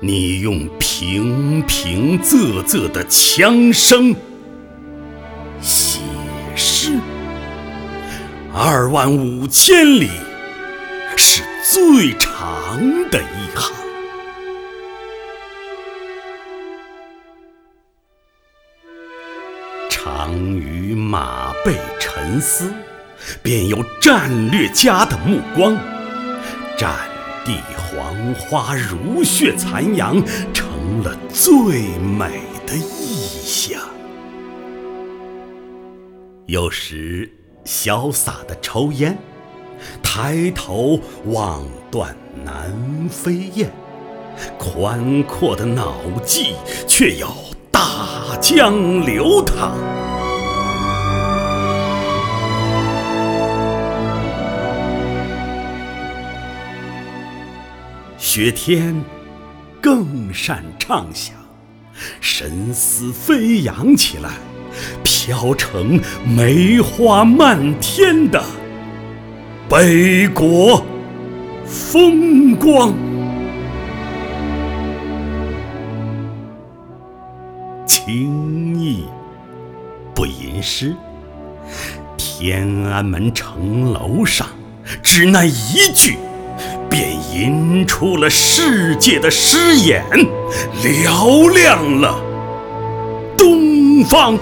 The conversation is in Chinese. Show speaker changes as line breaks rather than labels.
你用平平仄仄的枪声写诗，二万五千里是最长的一行。常于马背沉思，便有战略家的目光。战地黄花如血残阳，成了最美的意象。有时潇洒的抽烟，抬头望断南飞雁，宽阔的脑际却有大江流淌。雪天更善畅想，神思飞扬起来，飘成梅花漫天的北国风光。轻易不吟诗，天安门城楼上，只那一句。便吟出了世界的诗眼，嘹亮了东方。